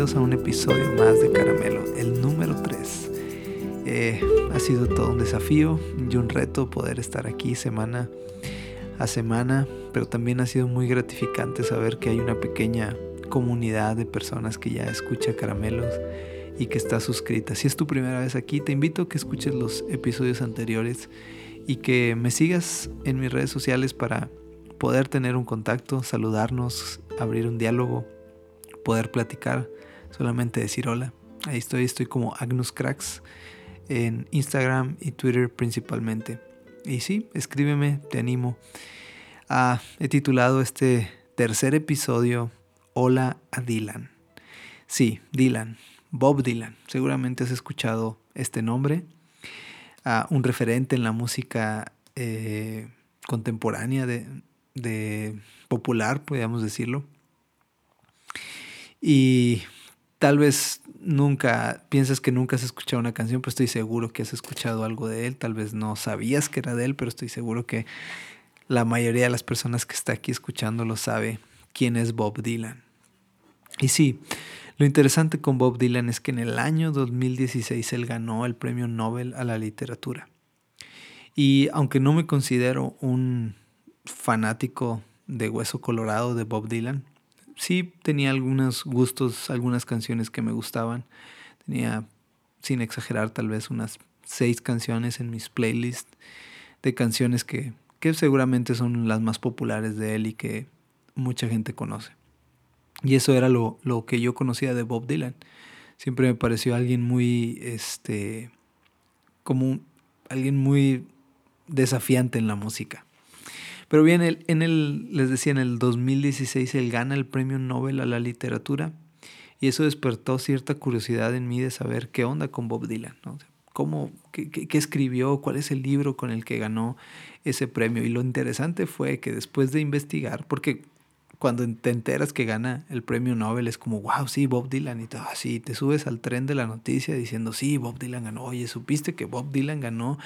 Bienvenidos a un episodio más de Caramelo, el número 3. Eh, ha sido todo un desafío y un reto poder estar aquí semana a semana, pero también ha sido muy gratificante saber que hay una pequeña comunidad de personas que ya escucha Caramelos y que está suscrita. Si es tu primera vez aquí, te invito a que escuches los episodios anteriores y que me sigas en mis redes sociales para poder tener un contacto, saludarnos, abrir un diálogo, poder platicar, solamente decir hola. Ahí estoy, estoy como Agnus Cracks en Instagram y Twitter principalmente. Y sí, escríbeme, te animo. Ah, he titulado este tercer episodio Hola a Dylan. Sí, Dylan, Bob Dylan. Seguramente has escuchado este nombre. Ah, un referente en la música eh, contemporánea de, de popular, podríamos decirlo. Y tal vez nunca, piensas que nunca has escuchado una canción, pero estoy seguro que has escuchado algo de él. Tal vez no sabías que era de él, pero estoy seguro que la mayoría de las personas que está aquí escuchándolo sabe quién es Bob Dylan. Y sí, lo interesante con Bob Dylan es que en el año 2016 él ganó el premio Nobel a la literatura. Y aunque no me considero un fanático de Hueso Colorado de Bob Dylan. Sí tenía algunos gustos, algunas canciones que me gustaban. Tenía, sin exagerar, tal vez unas seis canciones en mis playlists de canciones que, que seguramente son las más populares de él y que mucha gente conoce. Y eso era lo, lo que yo conocía de Bob Dylan. Siempre me pareció alguien muy, este, como alguien muy desafiante en la música. Pero bien, en el, les decía, en el 2016 él gana el premio Nobel a la literatura y eso despertó cierta curiosidad en mí de saber qué onda con Bob Dylan, ¿no? ¿Cómo, qué, qué, escribió? ¿Cuál es el libro con el que ganó ese premio? Y lo interesante fue que después de investigar, porque cuando te enteras que gana el premio Nobel es como, wow, sí, Bob Dylan y todo así, te subes al tren de la noticia diciendo, sí, Bob Dylan ganó, oye, ¿supiste que Bob Dylan ganó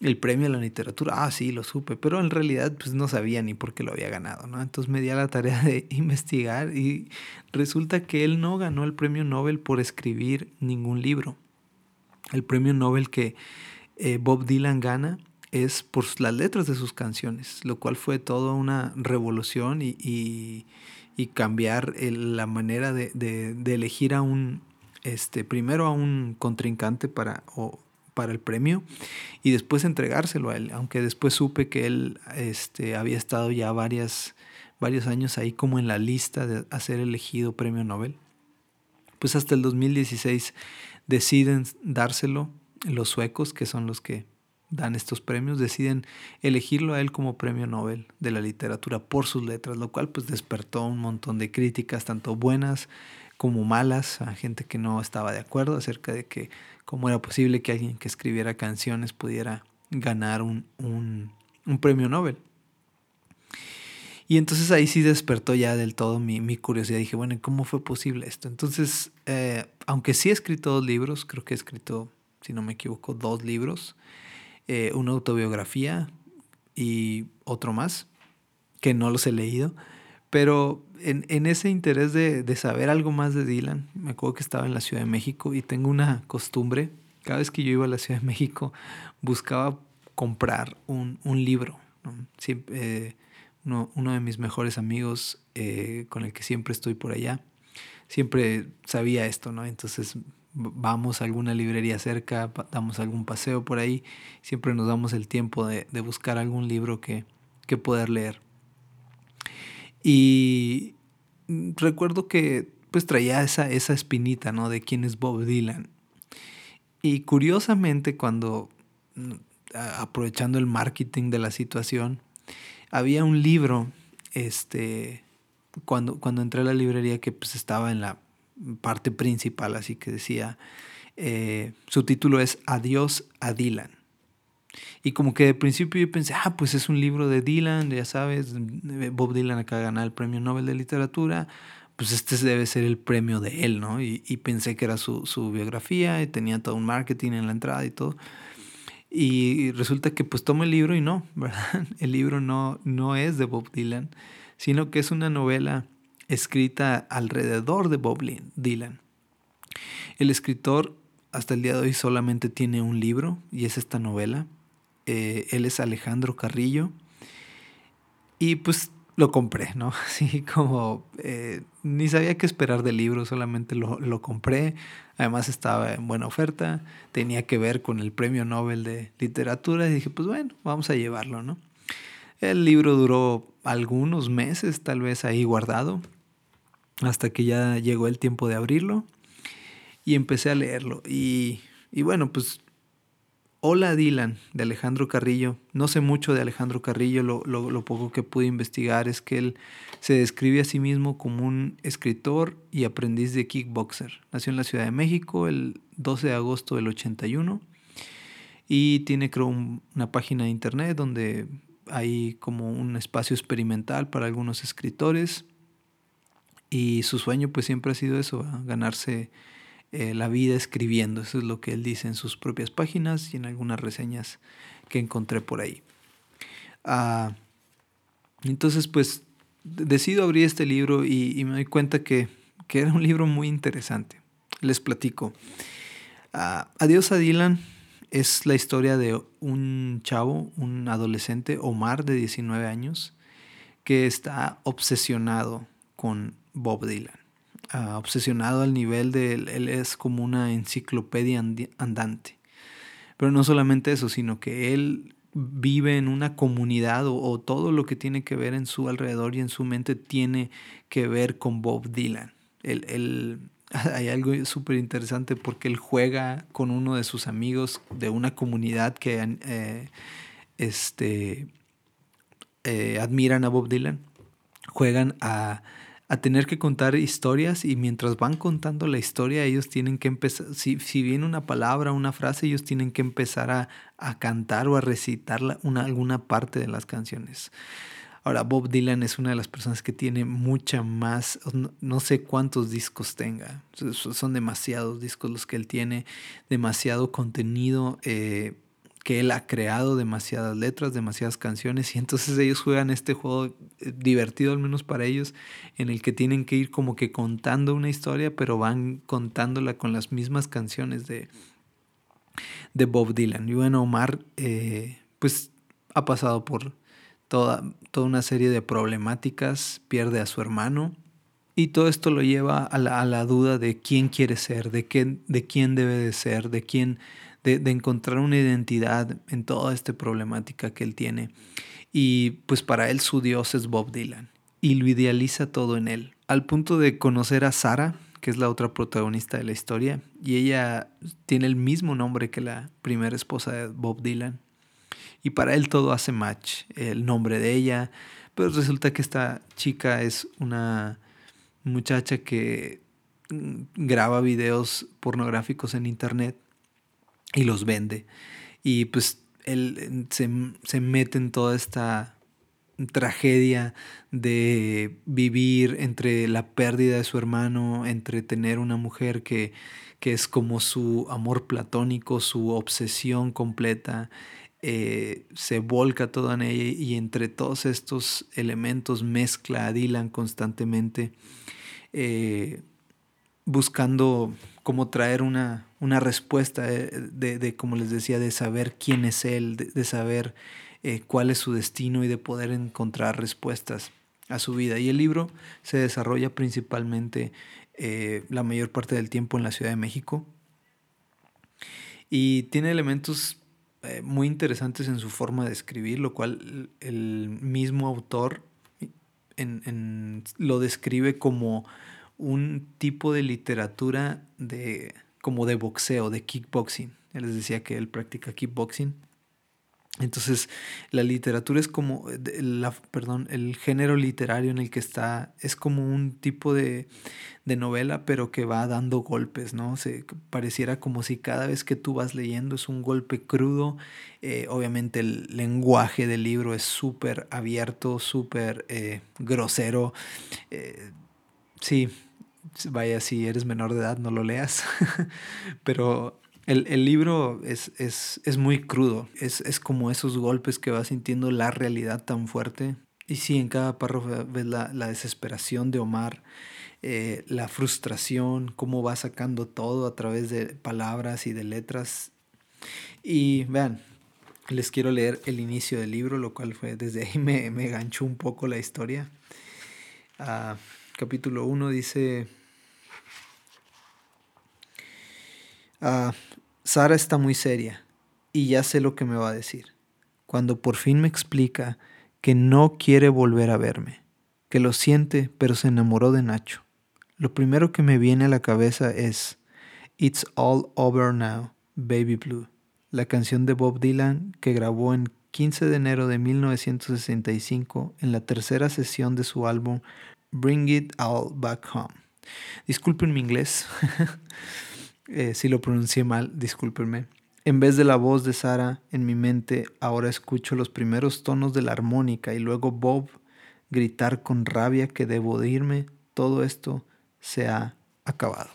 el premio a la literatura, ah, sí, lo supe, pero en realidad pues no sabía ni por qué lo había ganado, ¿no? Entonces me di a la tarea de investigar y resulta que él no ganó el premio Nobel por escribir ningún libro. El premio Nobel que eh, Bob Dylan gana es por las letras de sus canciones, lo cual fue toda una revolución y, y, cambiar la manera de, de, elegir a un, este, primero a un contrincante para, para el premio y después entregárselo a él, aunque después supe que él este, había estado ya varias, varios años ahí como en la lista de ser elegido premio Nobel. Pues hasta el 2016 deciden dárselo los suecos, que son los que dan estos premios, deciden elegirlo a él como premio Nobel de la literatura por sus letras, lo cual pues despertó un montón de críticas, tanto buenas como malas, a gente que no estaba de acuerdo acerca de que cómo era posible que alguien que escribiera canciones pudiera ganar un, un, premio Nobel. Y entonces ahí sí despertó ya del todo mi, mi curiosidad. Dije, bueno, ¿cómo fue posible esto? Entonces, eh, aunque sí he escrito dos libros, creo que he escrito, si no me equivoco, dos libros, eh, una autobiografía y otro más, que no los he leído. Pero en, en ese interés de, de, saber algo más de Dylan, me acuerdo que estaba en la Ciudad de México y tengo una costumbre, cada vez que yo iba a la Ciudad de México, buscaba comprar un, un libro. ¿no? Siempre, eh, uno, uno, de mis mejores amigos eh, con el que siempre estoy por allá, siempre sabía esto, ¿no? Entonces vamos a alguna librería cerca, damos algún paseo por ahí, siempre nos damos el tiempo de, de buscar algún libro que, que poder leer. Y recuerdo que pues traía esa, esa espinita, ¿no? De quién es Bob Dylan. Y curiosamente cuando, aprovechando el marketing de la situación, había un libro, este, cuando, cuando entré a la librería que pues estaba en la parte principal, así que decía, eh, su título es Adiós a Dylan. Y como que de principio yo pensé, ah, pues es un libro de Dylan, ya sabes, Bob Dylan acaba de ganar el premio Nobel de Literatura, pues este debe ser el premio de él, ¿no? Y, y pensé que era su, su, biografía y tenía todo un marketing en la entrada y todo. Y resulta que pues tomo el libro y no, ¿verdad? El libro no, no es de Bob Dylan, sino que es una novela escrita alrededor de Bob Dylan. El escritor hasta el día de hoy solamente tiene un libro y es esta novela. Eh, él es Alejandro Carrillo. Y pues lo compré, ¿no? Así como eh, ni sabía qué esperar del libro, solamente lo, lo, compré. Además estaba en buena oferta, tenía que ver con el premio Nobel de literatura y dije, pues bueno, vamos a llevarlo, ¿no? El libro duró algunos meses tal vez ahí guardado, hasta que ya llegó el tiempo de abrirlo y empecé a leerlo. Y, y bueno, pues Hola Dylan de Alejandro Carrillo. No sé mucho de Alejandro Carrillo, lo, lo, poco que pude investigar es que él se describe a sí mismo como un escritor y aprendiz de kickboxer. Nació en la Ciudad de México el 12 de agosto del 81 y tiene creo una página de internet donde hay como un espacio experimental para algunos escritores y su sueño pues siempre ha sido eso, ganarse eh, la vida escribiendo. Eso es lo que él dice en sus propias páginas y en algunas reseñas que encontré por ahí. Ah, entonces, pues decido abrir este libro y, me doy cuenta que, era un libro muy interesante. Les platico. Ah, Adiós a Dylan es la historia de un chavo, un adolescente, Omar, de 19 años, que está obsesionado con Bob Dylan. Ah, obsesionado al nivel de él, es como una enciclopedia andante. Pero no solamente eso, sino que él vive en una comunidad o, todo lo que tiene que ver en su alrededor y en su mente tiene que ver con Bob Dylan. Él, hay algo súper interesante porque él juega con uno de sus amigos de una comunidad que eh, este, eh, admiran a Bob Dylan. Juegan a a tener que contar historias y mientras van contando la historia ellos tienen que empezar, si, si viene una palabra, una frase, ellos tienen que empezar a, a cantar o a recitar una, alguna parte de las canciones. Ahora, Bob Dylan es una de las personas que tiene mucha más, no, sé cuántos discos tenga, son demasiados discos los que él tiene, demasiado contenido. Eh, que él ha creado demasiadas letras, demasiadas canciones y entonces ellos juegan este juego eh, divertido al menos para ellos en el que tienen que ir como que contando una historia pero van contándola con las mismas canciones de, de Bob Dylan. Y bueno, Omar eh, pues ha pasado por toda, toda una serie de problemáticas, pierde a su hermano y todo esto lo lleva a la, a la duda de quién quiere ser, de, qué, de quién debe de ser, de quién de, encontrar una identidad en toda esta problemática que él tiene. Y pues para él su Dios es Bob Dylan y lo idealiza todo en él, al punto de conocer a Sara, que es la otra protagonista de la historia, y ella tiene el mismo nombre que la primera esposa de Bob Dylan. Y para él todo hace match, el nombre de ella, pero resulta que esta chica es una muchacha que mm, graba videos pornográficos en internet y los vende. Y pues él se, se mete en toda esta tragedia de vivir entre la pérdida de su hermano, entre tener una mujer que, que es como su amor platónico, su obsesión completa, eh, se volca todo en ella y entre todos estos elementos mezcla a Dylan constantemente, eh, buscando cómo traer una, una respuesta de, como les decía, de saber quién es él, de, saber eh, cuál es su destino y de poder encontrar respuestas a su vida. Y el libro se desarrolla principalmente eh, la mayor parte del tiempo en la Ciudad de México y tiene elementos eh, muy interesantes en su forma de escribir, lo cual el mismo autor en, lo describe como un tipo de literatura de como de boxeo, de kickboxing. Él les decía que él practica kickboxing. Entonces, la literatura es como, la, perdón, el género literario en el que está es como un tipo de, de novela, pero que va dando golpes, ¿no? Se, pareciera como si cada vez que tú vas leyendo es un golpe crudo. Eh, obviamente el lenguaje del libro es súper abierto, súper eh, grosero. Eh, sí, vaya, si eres menor de edad, no lo leas. Pero el, el libro es, es, es, muy crudo. Es, es como esos golpes que vas sintiendo la realidad tan fuerte. Y sí, en cada párrafo ves la, desesperación de Omar, eh, la frustración, cómo va sacando todo a través de palabras y de letras. Y vean, les quiero leer el inicio del libro, lo cual fue desde ahí me, me ganchó un poco la historia. Ah, capítulo 1 dice, ah, Sara está muy seria y ya sé lo que me va a decir. Cuando por fin me explica que no quiere volver a verme, que lo siente pero se enamoró de Nacho. Lo primero que me viene a la cabeza es It's All Over Now, Baby Blue, la canción de Bob Dylan que grabó en 15 de enero de 1965 en la tercera sesión de su álbum Bring It All Back Home. Disculpen mi inglés, eh, si lo pronuncié mal, discúlpenme. En vez de la voz de Sara en mi mente, ahora escucho los primeros tonos de la armónica y luego Bob gritar con rabia que debo de irme. Todo esto se ha acabado.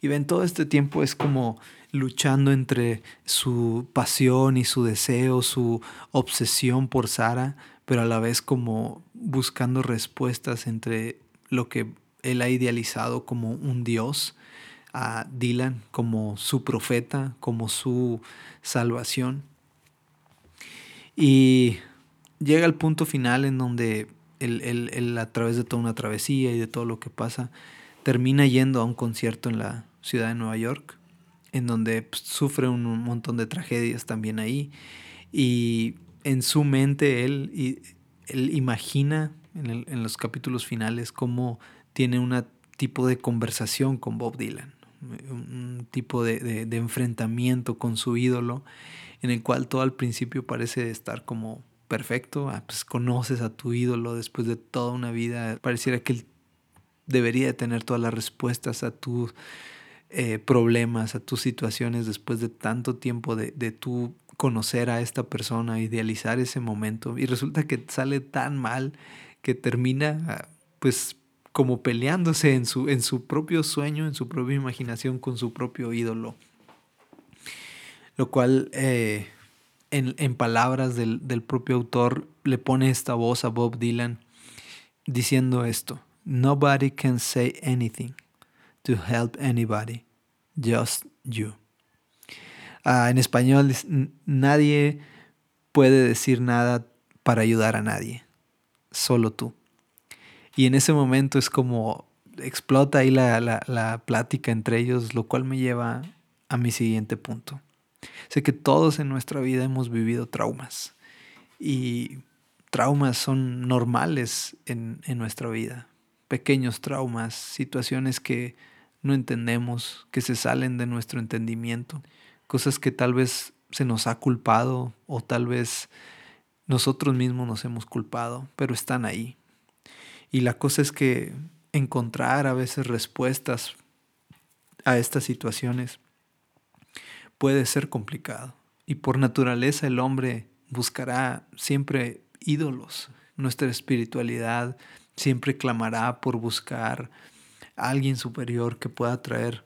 Y ven, todo este tiempo es como luchando entre su pasión y su deseo, su obsesión por Sara, pero a la vez como buscando respuestas entre lo que él ha idealizado como un dios, a Dylan como su profeta, como su salvación. Y llega al punto final en donde él, a través de toda una travesía y de todo lo que pasa, termina yendo a un concierto en la ciudad de Nueva York, en donde pues, sufre un montón de tragedias también ahí. Y en su mente él, él imagina en, los capítulos finales cómo tiene un tipo de conversación con Bob Dylan, un tipo de, enfrentamiento con su ídolo, en el cual todo al principio parece estar como perfecto, ah, pues conoces a tu ídolo después de toda una vida, pareciera que él debería de tener todas las respuestas a tus eh, problemas, a tus situaciones después de tanto tiempo de, de tu conocer a esta persona, idealizar ese momento y resulta que sale tan mal que termina pues como peleándose en su, en su propio sueño, en su propia imaginación con su propio ídolo. Lo cual eh, en, en, palabras del, del propio autor le pone esta voz a Bob Dylan diciendo esto, Nobody can say anything to help anybody, just you. Ah, en español, nadie puede decir nada para ayudar a nadie, solo tú. Y en ese momento es como explota ahí la, la, plática entre ellos, lo cual me lleva a mi siguiente punto. Sé que todos en nuestra vida hemos vivido traumas y traumas son normales en, en, nuestra vida. Pequeños traumas, situaciones que no entendemos, que se salen de nuestro entendimiento cosas que tal vez se nos ha culpado o tal vez nosotros mismos nos hemos culpado, pero están ahí. Y la cosa es que encontrar a veces respuestas a estas situaciones puede ser complicado. Y por naturaleza el hombre buscará siempre ídolos. Nuestra espiritualidad siempre clamará por buscar a alguien superior que pueda traer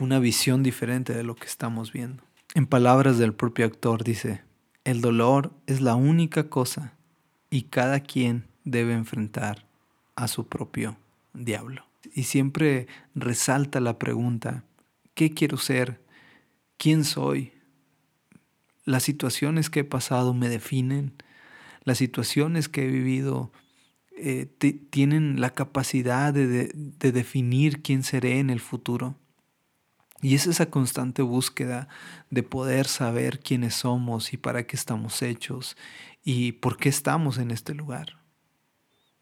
una visión diferente de lo que estamos viendo. En palabras del propio actor dice, el dolor es la única cosa y cada quien debe enfrentar a su propio diablo. Y siempre resalta la pregunta, ¿qué quiero ser? ¿Quién soy? Las situaciones que he pasado me definen. Las situaciones que he vivido eh, tienen la capacidad de definir quién seré en el futuro. Y es esa constante búsqueda de poder saber quiénes somos y para qué estamos hechos y por qué estamos en este lugar.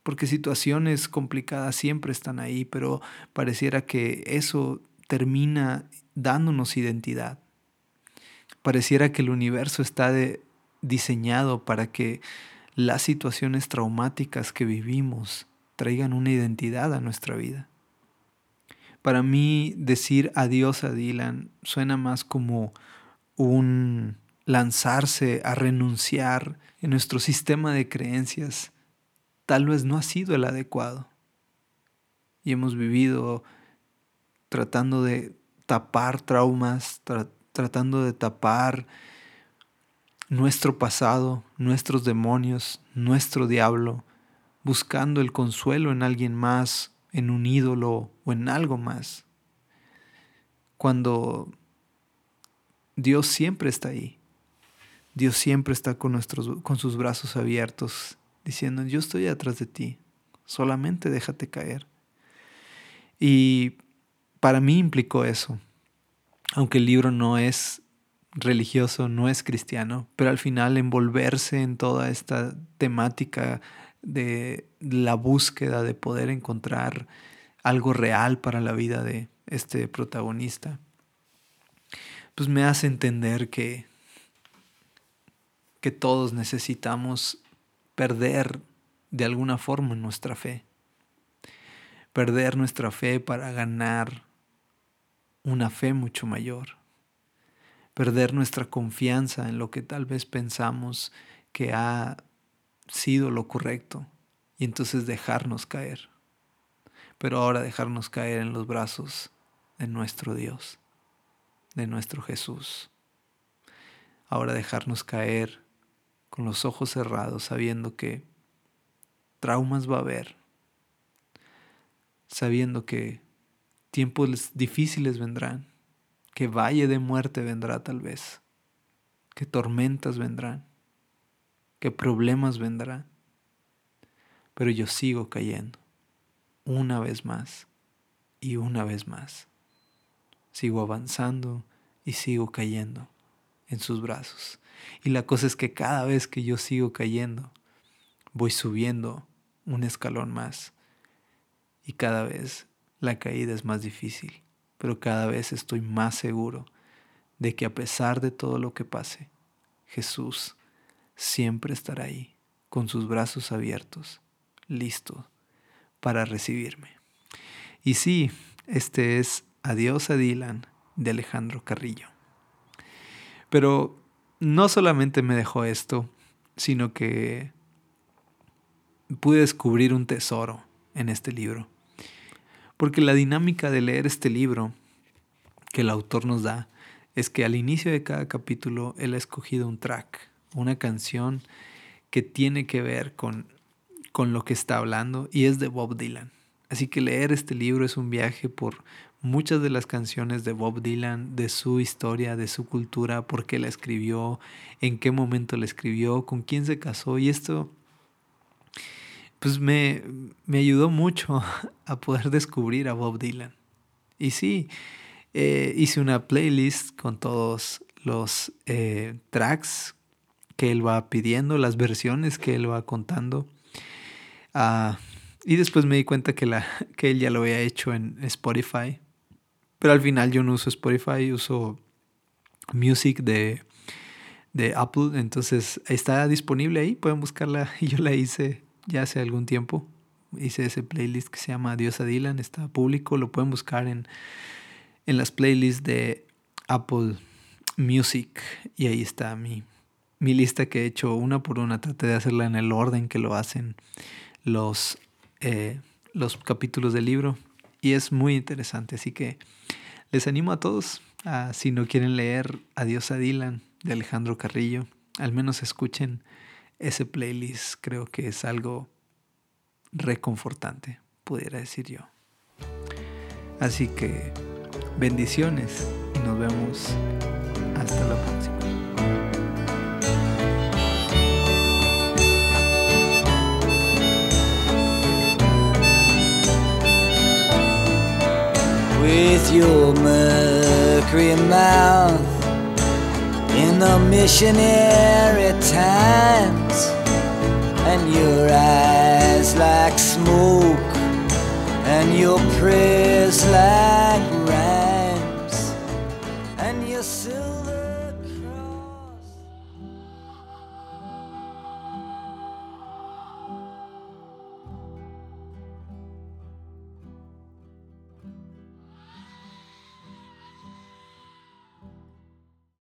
Porque situaciones complicadas siempre están ahí, pero pareciera que eso termina dándonos identidad. Pareciera que el universo está diseñado para que las situaciones traumáticas que vivimos traigan una identidad a nuestra vida. Para mí decir adiós a Dylan suena más como un lanzarse a renunciar en nuestro sistema de creencias. Tal vez no ha sido el adecuado. Y hemos vivido tratando de tapar traumas, tratando de tapar nuestro pasado, nuestros demonios, nuestro diablo, buscando el consuelo en alguien más, en un ídolo o en algo más. Cuando Dios siempre está ahí. Dios siempre está con, nuestros, con sus brazos abiertos, diciendo, yo estoy atrás de ti, solamente déjate caer. Y para mí implicó eso, aunque el libro no es religioso, no es cristiano, pero al final envolverse en toda esta temática de la búsqueda de poder encontrar algo real para la vida de este protagonista, pues me hace entender que, que todos necesitamos perder de alguna forma nuestra fe. Perder nuestra fe para ganar una fe mucho mayor. Perder nuestra confianza en lo que tal vez pensamos que ha sido lo correcto y entonces dejarnos caer. Pero ahora dejarnos caer en los brazos de nuestro Dios, de nuestro Jesús. Ahora dejarnos caer con los ojos cerrados sabiendo que traumas va a haber, sabiendo que tiempos difíciles vendrán, que valle de muerte vendrá tal vez, que tormentas vendrán, que problemas vendrán, pero yo sigo cayendo una vez más y una vez más. Sigo avanzando y sigo cayendo en sus brazos. Y la cosa es que cada vez que yo sigo cayendo, voy subiendo un escalón más. Y cada vez la caída es más difícil, pero cada vez estoy más seguro de que a pesar de todo lo que pase, Jesús siempre estará ahí, con sus brazos abiertos, listo para recibirme. Y sí, este es Adiós a Dylan de Alejandro Carrillo. Pero no solamente me dejó esto, sino que pude descubrir un tesoro en este libro. Porque la dinámica de leer este libro que el autor nos da es que al inicio de cada capítulo él ha escogido un track, una canción que tiene que ver con, con lo que está hablando y es de Bob Dylan. Así que leer este libro es un viaje por muchas de las canciones de Bob Dylan, de su historia, de su cultura, por qué la escribió, en qué momento la escribió, con quién se casó. Y esto, pues me, me ayudó mucho a poder descubrir a Bob Dylan. Y sí, eh, hice una playlist con todos los eh, tracks que él va pidiendo, las versiones que él va contando. Ah, y después me di cuenta que, él ya lo había hecho en Spotify. Pero al final yo no uso Spotify, uso Music de, de Apple. Entonces está disponible ahí, pueden buscarla. Yo la hice ya hace algún tiempo. Hice ese playlist que se llama Dios a Dylan, está público, lo pueden buscar en, en las playlists de Apple Music. Y ahí está mi, mi lista que he hecho una por una, traté de hacerla en el orden que lo hacen los, eh, los capítulos del libro y es muy interesante, así que les animo a todos, a, si no quieren leer Adiós a Dylan de Alejandro Carrillo, al menos escuchen ese playlist, creo que es algo reconfortante, pudiera decir yo. Así que bendiciones y nos vemos hasta la próxima. With your mercury mouth in the missionary times and your eyes like smoke and your prayers like